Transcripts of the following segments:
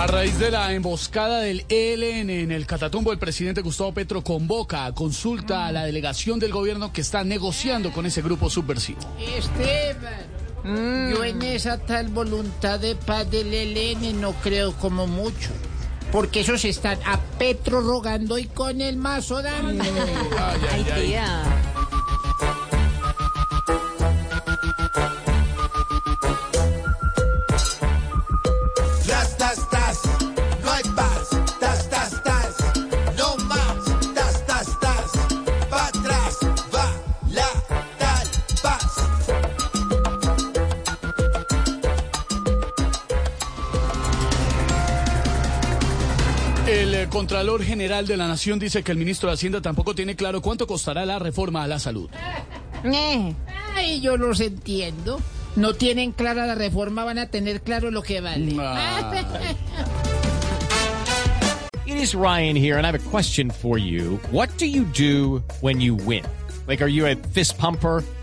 A raíz de la emboscada del ELN en el Catatumbo, el presidente Gustavo Petro convoca a consulta a la delegación del gobierno que está negociando con ese grupo subversivo. Esteban, yo en esa tal voluntad de paz del ELN no creo como mucho. Porque esos están a Petro rogando y con el mazo dando. Ay, tía. Tras, El eh, Contralor General de la Nación dice que el ministro de Hacienda tampoco tiene claro cuánto costará la reforma a la salud. Eh, Ay, yo los entiendo. No tienen clara la reforma, van a tener claro lo que vale. It is Ryan here, and I have a question for you. What do you do when you win? Like, are you a fist pumper?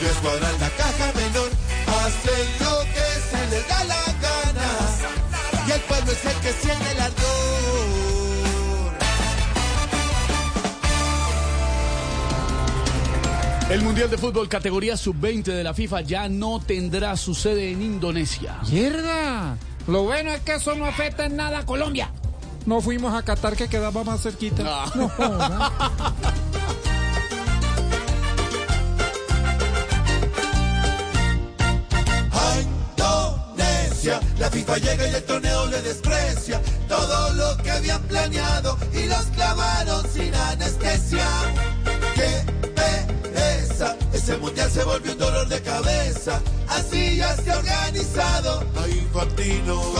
Y descuadran la caja menor. Hacen lo que se les da la gana. Y el pueblo es el que siente el ardor. El Mundial de Fútbol categoría sub-20 de la FIFA ya no tendrá su sede en Indonesia. ¡Mierda! Lo bueno es que eso no afecta en nada a Colombia. No fuimos a Qatar que quedaba más cerquita. No, joda. a Indonesia. La FIFA llega y el torneo le desprecia todo lo que habían planeado y los clavaron sin anestesia. ¡Qué pereza! Ese mundial se volvió un dolor de cabeza. Así ya se ha organizado a Infantino